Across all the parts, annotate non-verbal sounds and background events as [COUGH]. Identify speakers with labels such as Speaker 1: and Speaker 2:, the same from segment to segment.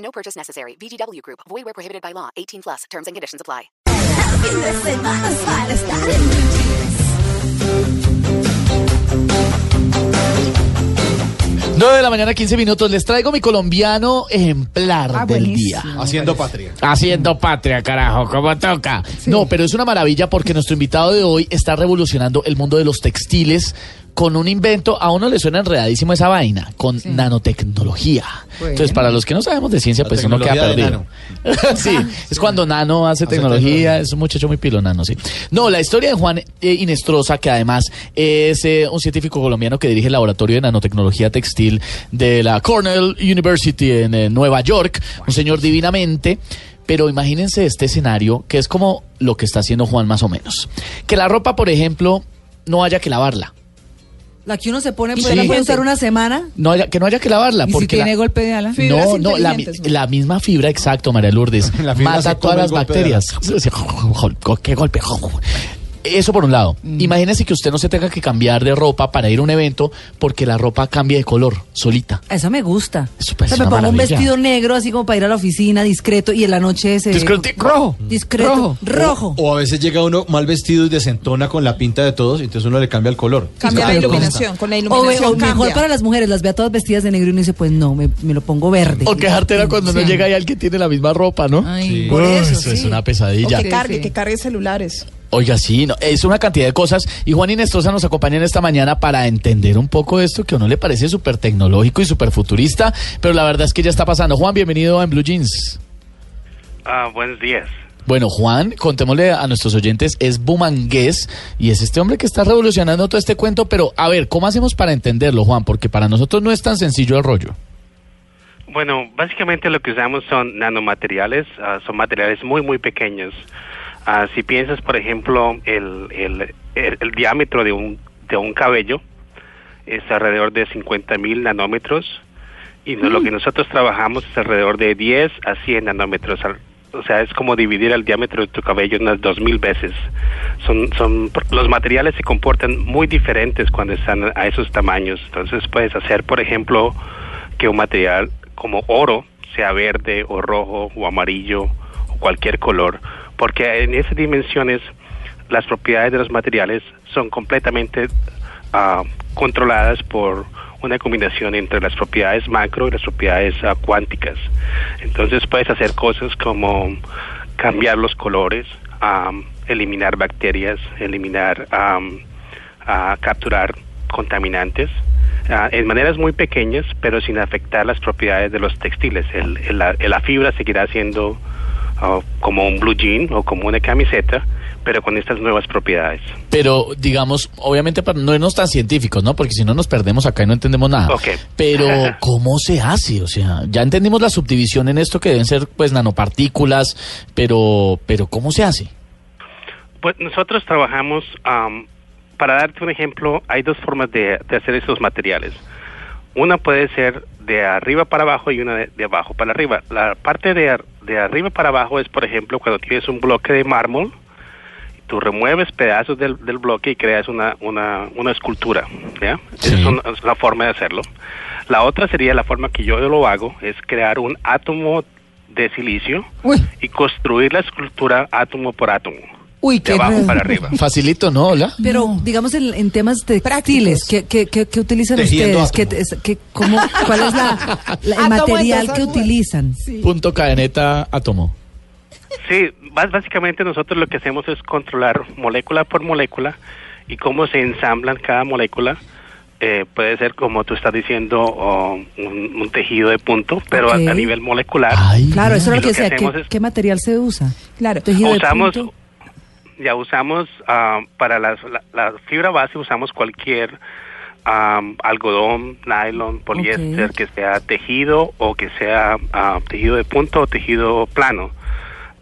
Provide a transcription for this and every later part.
Speaker 1: No purchase necessary. VGW Group. Void where prohibited by law. 18 plus. Terms and conditions apply.
Speaker 2: fin de semana para estar en Blue Jeans.
Speaker 3: 9 de la mañana, 15 minutos. Les traigo mi colombiano ejemplar
Speaker 4: Ah,
Speaker 3: del
Speaker 4: buenísimo.
Speaker 3: día.
Speaker 5: Haciendo patria.
Speaker 3: Haciendo patria, carajo, como toca. No, pero es una maravilla porque nuestro invitado de hoy está revolucionando el mundo de los textiles con un invento. A uno le suena enredadísimo esa vaina, con nanotecnología.
Speaker 4: Bueno.
Speaker 3: Entonces, para los que no sabemos de ciencia,
Speaker 5: La
Speaker 3: pues uno queda perdido. [LAUGHS] sí, es cuando Nano hace, tecnología,
Speaker 5: tecnología.
Speaker 3: es un muchacho muy pilo, Nano, sí. No, la historia de Juan eh, Inestrosa, que además es eh, un científico colombiano que dirige el laboratorio de nanotecnología textil de la Cornell University en eh, Nueva York, un señor divinamente. Pero imagínense este escenario que es como lo que está haciendo Juan más o menos. Que la ropa, por ejemplo, no haya que lavarla.
Speaker 4: La que uno se pone,
Speaker 3: Sí.
Speaker 4: pues, la puede usar una semana.
Speaker 3: No que no haya que lavarla.
Speaker 4: ¿Y si
Speaker 3: porque
Speaker 4: tiene
Speaker 3: la-
Speaker 4: golpe de ala?
Speaker 3: no, no, la, mi- la misma fibra, exacto, María Lourdes. [LAUGHS]
Speaker 5: La fibra
Speaker 3: mata todas las bacterias. [LAUGHS] ¿Qué golpe? Eso por un lado.
Speaker 4: Mm.
Speaker 3: Imagínese que usted no se tenga que cambiar de ropa para ir a un evento porque la ropa cambia de color solita.
Speaker 4: Eso me gusta.
Speaker 3: Eso parece
Speaker 4: O sea, me pongo un vestido negro así como para ir a la oficina, discreto, y en la noche se...
Speaker 3: Discretico.
Speaker 4: Rojo. Discreto. Rojo.
Speaker 5: O a veces llega uno mal vestido y desentona con la pinta de todos, y entonces uno le cambia el color.
Speaker 6: Cambia la
Speaker 4: Pero ¿cómo
Speaker 6: iluminación, con la iluminación
Speaker 4: o mejor
Speaker 6: cambia.
Speaker 4: para las mujeres, las ve a todas vestidas de negro y uno dice, pues no, me, me lo pongo verde.
Speaker 3: O quejarte era cuando no llega y alguien tiene la misma ropa, ¿no?
Speaker 4: Ay,
Speaker 5: Sí.
Speaker 4: por
Speaker 3: Uy,
Speaker 4: eso,
Speaker 3: es una
Speaker 6: O
Speaker 3: pesadilla.
Speaker 6: que cargue,
Speaker 4: sí.
Speaker 6: que cargue celulares.
Speaker 3: Oiga, sí, no, es una cantidad de cosas. Y Juan Inestrosa nos acompaña en esta mañana para entender un poco de esto que a uno le parece súper tecnológico y súper futurista, pero la verdad es que ya está pasando. Juan, bienvenido a En Blue Jeans.
Speaker 7: Ah, buenos días.
Speaker 3: Bueno, Juan, contémosle a nuestros oyentes, es bumangués y es este hombre que está revolucionando todo este cuento, pero a ver, ¿cómo hacemos para entenderlo, Juan? Porque para nosotros no es tan sencillo el rollo.
Speaker 7: Bueno, básicamente lo que usamos son nanomateriales, ah, son materiales muy, muy pequeños. Ah, si piensas, por ejemplo, el, el, el- el diámetro de un, de un cabello es alrededor de 50 mil nanómetros y lo que nosotros trabajamos es alrededor de 10 a 100 nanómetros. O sea, es como dividir el diámetro de tu cabello unas 2000 veces. Son, son, los materiales se comportan muy diferentes cuando están a esos tamaños. Entonces puedes hacer, por ejemplo, que un material como oro sea verde o rojo o amarillo o cualquier color, porque en esas dimensiones las propiedades de los materiales son completamente ah, controladas por una combinación entre las propiedades macro y las propiedades ah, cuánticas. Entonces puedes hacer cosas como cambiar los colores, am, eliminar bacterias, eliminar, ah, capturar contaminantes ah, en maneras muy pequeñas, pero sin afectar las propiedades de los textiles. El- la fibra seguirá siendo como un blue jean o como una camiseta, pero con estas nuevas propiedades.
Speaker 3: Pero, digamos, obviamente para no irnos tan científicos, ¿no? Porque si no nos perdemos acá y no entendemos nada. Pero, [LAUGHS] ¿cómo se hace? O sea, ya entendimos la subdivisión en esto que deben ser, pues, nanopartículas, pero, pero ¿cómo se hace?
Speaker 7: Pues nosotros trabajamos, am, para darte un ejemplo, hay dos formas de, de hacer esos materiales. Una puede ser de arriba para abajo y una de, de abajo para arriba. La parte de, ar- de arriba para abajo es, por ejemplo, cuando tienes un bloque de mármol, tú remueves pedazos del, del bloque y creas una, una, una escultura. ¿ya? Esa es, una, es una forma de hacerlo. La otra sería la forma que yo lo hago, es crear un átomo de silicio
Speaker 4: Uy,
Speaker 7: y construir la escultura átomo por átomo,
Speaker 4: uy,
Speaker 7: de
Speaker 4: qué...
Speaker 7: abajo para arriba.
Speaker 3: Facilito, ¿no? Hola.
Speaker 4: Pero, digamos, en, en temas textiles, ¿qué, qué, qué, qué utilizan
Speaker 5: Tejiendo
Speaker 4: ustedes? ¿Qué, es- qué- cómo, ¿Cuál es la, la- el material que utilizan?
Speaker 3: Punto cadeneta átomo.
Speaker 7: Sí, básicamente nosotros lo que hacemos es controlar molécula por molécula y cómo se ensamblan cada molécula. Eh, puede ser, como tú estás diciendo, o un, un tejido de punto, pero a-
Speaker 4: Ok.
Speaker 7: a, nivel molecular.
Speaker 3: Ay,
Speaker 4: Claro, eso es lo que
Speaker 7: que
Speaker 4: decía. ¿Qué,
Speaker 7: hacemos es-
Speaker 4: qué material se usa?
Speaker 6: Claro.
Speaker 4: Tejido de
Speaker 7: usamos,
Speaker 4: punto.
Speaker 7: Ya usamos ah, para las- la, la fibra base, usamos cualquier am, algodón, nylon, poliéster, que sea tejido o que sea ah, tejido de punto o tejido plano.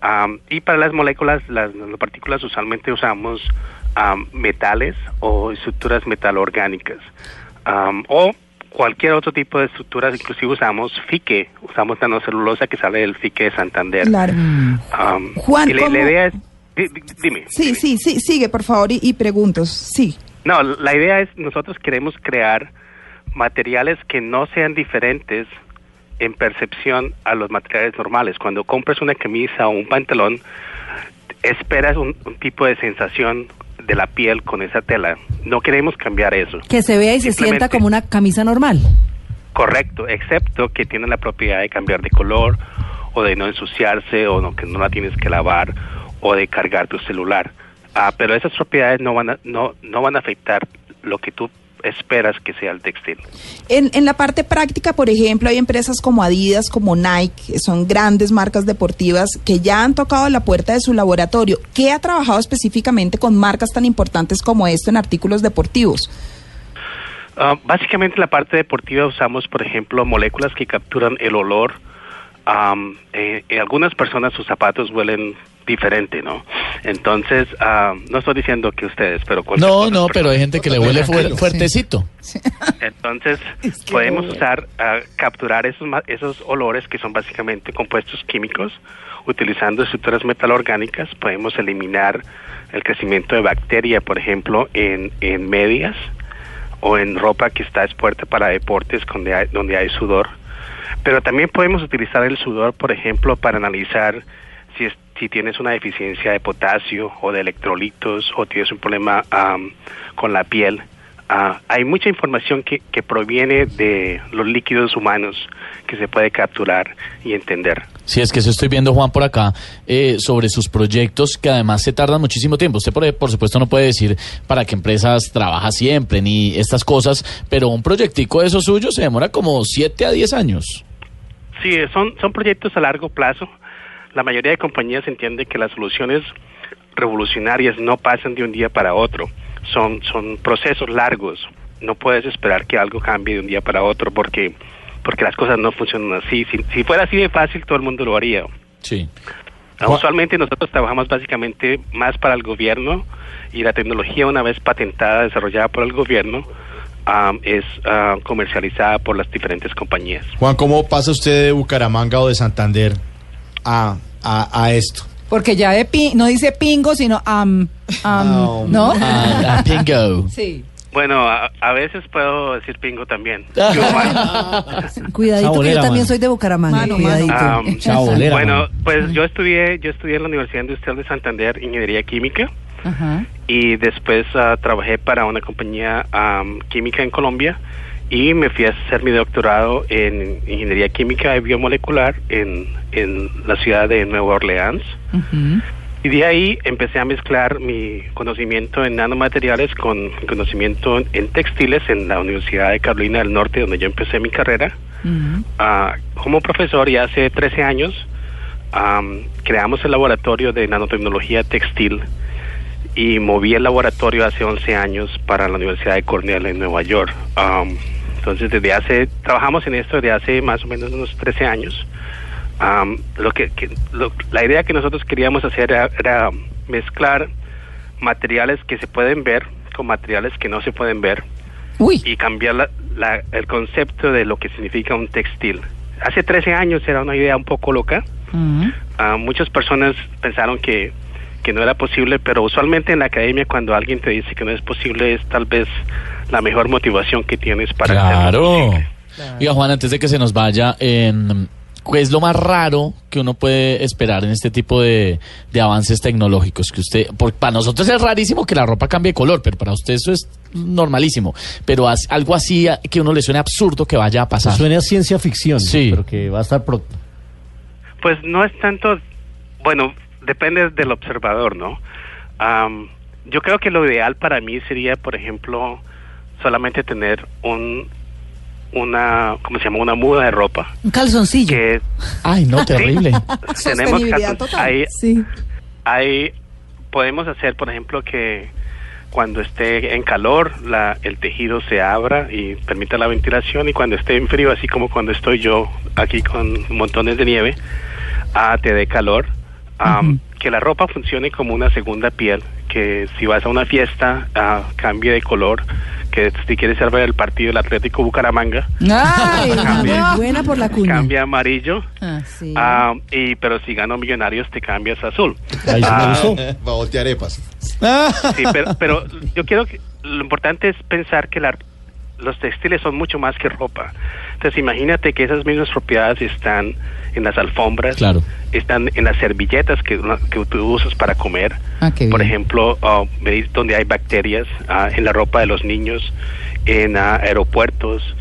Speaker 7: Am, y para las moléculas, las nanopartículas usualmente usamos am, metales o estructuras metalorgánicas. O cualquier otro tipo de estructuras, inclusive usamos fique, usamos nanocelulosa que sale del fique de Santander.
Speaker 6: Claro.
Speaker 7: Am,
Speaker 6: Juan,
Speaker 7: y la,
Speaker 6: ¿cómo-
Speaker 7: la idea es, dime.
Speaker 6: Sí, sí, sí, sigue, por favor, y, y preguntos. Sí.
Speaker 7: No, la idea es, nosotros queremos crear materiales que no sean diferentes en percepción a los materiales normales. Cuando compras una camisa o un pantalón, esperas un, un tipo de sensación de la piel con esa tela. No queremos cambiar eso.
Speaker 4: Que se vea y se sienta como una camisa normal.
Speaker 7: Correcto, excepto que tiene la propiedad de cambiar de color o de no ensuciarse o no, que no la tienes que lavar o de cargar tu celular. Ah, pero esas propiedades no van a, no, no van a afectar lo que tú esperas que sea el textil.
Speaker 6: En, en la parte práctica, por ejemplo, hay empresas como Adidas, como Nike, que son grandes marcas deportivas que ya han tocado la puerta de su laboratorio. ¿Qué ha trabajado específicamente con marcas tan importantes como esto en artículos deportivos?
Speaker 7: Ah, básicamente en la parte deportiva usamos, por ejemplo, moléculas que capturan el olor. Am, eh, en algunas personas sus zapatos huelen diferente, ¿no? Entonces, ah, no estoy diciendo que ustedes, pero cualquier
Speaker 3: No, no, pero hay gente que le huele fuer- fuertecito. [LAUGHS]
Speaker 7: Entonces, [LAUGHS] podemos usar, ah, capturar esos, ma- esos olores que son básicamente compuestos químicos. Utilizando estructuras metalorgánicas, podemos eliminar el crecimiento de bacteria, por ejemplo, en, en medias o en ropa que está expuesta para deportes donde hay, donde hay sudor. Pero también podemos utilizar el sudor, por ejemplo, para analizar si, es- si tienes una deficiencia de potasio o de electrolitos o tienes un problema con la piel. Ah, hay mucha información que, que proviene de los líquidos humanos que se puede capturar y entender.
Speaker 3: Sí, es que eso estoy viendo, Juan, por acá, eh, sobre sus proyectos que además se tardan muchísimo tiempo. Usted, por, por supuesto, no puede decir para qué empresas trabaja siempre ni estas cosas, pero un proyectico de esos suyos se demora como 7 a 10 años.
Speaker 7: Sí, son, son proyectos a largo plazo. La mayoría de compañías entiende que las soluciones revolucionarias no pasan de un día para otro. Son, son procesos largos. No puedes esperar que algo cambie de un día para otro porque, porque las cosas no funcionan así. Si, si fuera así de fácil, todo el mundo lo haría.
Speaker 3: Sí.
Speaker 7: Usualmente nosotros trabajamos básicamente más para el gobierno y la tecnología una vez patentada, desarrollada por el gobierno, ah, es ah, comercializada por las diferentes compañías.
Speaker 5: Juan, ¿cómo pasa usted de Bucaramanga o de Santander a, a, a esto?
Speaker 4: Porque ya de pi- no dice pingo, sino am, am, ¿no?
Speaker 3: Ah, [LAUGHS] ah, bingo.
Speaker 4: Sí.
Speaker 7: Bueno, a, a veces puedo decir pingo también. [LAUGHS]
Speaker 4: Cuidadito que yo también
Speaker 8: mano.
Speaker 4: soy de Bucaramanga.
Speaker 6: Mano,
Speaker 4: cuidadito.
Speaker 7: Ah, [LAUGHS]
Speaker 8: Chabolera,
Speaker 7: bueno, pues yo estudié, yo estudié en la Universidad Industrial de Santander Ingeniería Química
Speaker 4: Ajá.
Speaker 7: y después ah, trabajé para una compañía am, química en Colombia y me fui a hacer mi doctorado en Ingeniería Química y Biomolecular en, en la ciudad de Nueva Orleans. Y de ahí empecé a mezclar mi conocimiento en nanomateriales con mi conocimiento en textiles en la Universidad de Carolina del Norte, donde yo empecé mi carrera. Ah, como profesor, ya hace 13 años, am, creamos el laboratorio de nanotecnología textil y moví el laboratorio hace 11 años para la Universidad de Cornell en Nueva York. Am, entonces, desde hace, trabajamos en esto desde hace más o menos unos 13 años. Am, lo que, que- lo- la idea que nosotros queríamos hacer era, era mezclar materiales que se pueden ver con materiales que no se pueden ver
Speaker 6: Uy,
Speaker 7: y cambiar la- la- el concepto de lo que significa un textil. Hace 13 años era una idea un poco loca.
Speaker 4: Ujú.
Speaker 7: Ah, muchas personas pensaron que, que no era posible, pero usualmente en la academia cuando alguien te dice que no es posible es tal vez la mejor motivación que tienes para hacerlo
Speaker 3: Claro. Oiga, Juan, antes de que se nos vaya, en, ¿qué es lo más raro que uno puede esperar en este tipo de, de avances tecnológicos? Que usted, por- para nosotros es rarísimo que la ropa cambie de color, pero para usted eso es normalísimo. Pero as- algo así a- que uno le suene absurdo que vaya a pasar.
Speaker 8: Suena a ciencia ficción,
Speaker 3: Sí.
Speaker 8: pero que va a estar pronto.
Speaker 7: Pues no es tanto, bueno, depende del observador, ¿no? Am, yo creo que lo ideal para mí sería, por ejemplo, solamente tener un, una, ¿cómo se llama? Una muda de ropa.
Speaker 4: Un calzoncillo.
Speaker 7: Que
Speaker 3: Ay, no, [LAUGHS] terrible. [LAUGHS]
Speaker 7: tenemos
Speaker 6: Sostenibilidad
Speaker 7: calzon-
Speaker 6: total.
Speaker 7: hay,
Speaker 4: Sí.
Speaker 7: hay, podemos hacer, por ejemplo, que cuando esté en calor, la, el tejido se abra y permita la ventilación y cuando esté en frío, así como cuando estoy yo aquí con montones de nieve, ah, te dé calor. Am, Que la ropa funcione como una segunda piel, que si vas a una fiesta, ah, cambie de color, que si quieres ver el partido del Atlético Bucaramanga,
Speaker 4: Ay, [LAUGHS]
Speaker 7: Cambia.
Speaker 4: buena por la cuña.
Speaker 7: cambia amarillo,
Speaker 4: Ah, sí.
Speaker 7: y pero si gano Millonarios te cambias azul.
Speaker 8: Ahí
Speaker 7: Ah,
Speaker 8: gustó. [LAUGHS]
Speaker 5: Va a voltear arepas. [LAUGHS]
Speaker 7: Sí, pero, pero yo quiero que lo importante es pensar que la- los textiles son mucho más que ropa. Entonces imagínate que esas mismas propiedades están en las alfombras,
Speaker 3: Claro.
Speaker 7: están en las servilletas que, que tú usas para comer,
Speaker 4: Ah,
Speaker 7: por ejemplo, veis donde hay bacterias, ah, en la ropa de los niños, en ah, aeropuertos,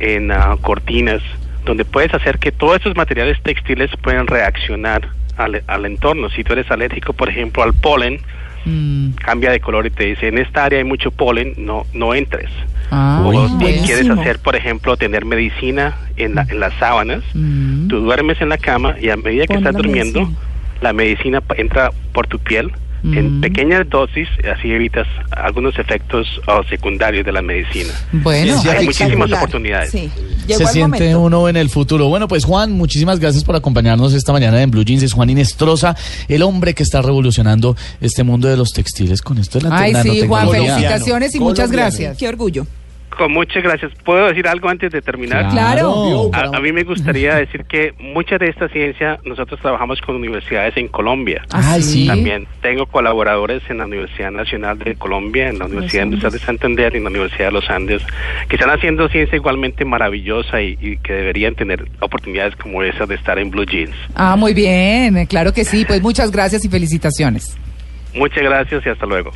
Speaker 7: en cortinas, donde puedes hacer que todos esos materiales textiles puedan reaccionar al, al entorno. Si tú eres alérgico, por ejemplo, al polen,
Speaker 4: Mm,
Speaker 7: cambia de color y te dice, en esta área hay mucho polen, no, no entres.
Speaker 4: ah,
Speaker 7: o si quieres hacer, por ejemplo, tener medicina en, la- en las sábanas,
Speaker 4: mm.
Speaker 7: tú duermes en la cama y a medida que
Speaker 6: Pon
Speaker 7: estás
Speaker 6: la
Speaker 7: durmiendo,
Speaker 6: medicina.
Speaker 7: la medicina entra por tu piel
Speaker 4: Mm.
Speaker 7: en pequeñas dosis, así evitas algunos efectos oh, secundarios de la medicina.
Speaker 4: Bueno,
Speaker 5: Ciencia
Speaker 7: Hay muchísimas oportunidades.
Speaker 6: Sí,
Speaker 3: Se siente
Speaker 6: momento.
Speaker 3: uno en el futuro. Bueno, pues Juan, muchísimas gracias por acompañarnos esta mañana en Blue Jeans. Es Juan Inestrosa, el hombre que está revolucionando este mundo de los textiles con esto de la
Speaker 4: Ay, sí, Juan, felicitaciones y muchas
Speaker 5: Colombiano.
Speaker 4: gracias.
Speaker 6: Qué orgullo.
Speaker 7: Con muchas gracias. ¿Puedo decir algo antes de terminar?
Speaker 4: Claro.
Speaker 7: A, a mí me gustaría decir que mucha de esta ciencia nosotros trabajamos con universidades en Colombia.
Speaker 3: Ay, sí.
Speaker 7: También tengo colaboradores en la Universidad Nacional de Colombia, en la Universidad Industrial de Santander y en la Universidad de los Andes, que están haciendo ciencia igualmente maravillosa y, y que deberían tener oportunidades como esa de estar en Blue Jeans.
Speaker 4: Ah, muy bien, claro que sí. Pues muchas gracias y felicitaciones.
Speaker 7: Muchas gracias y hasta luego.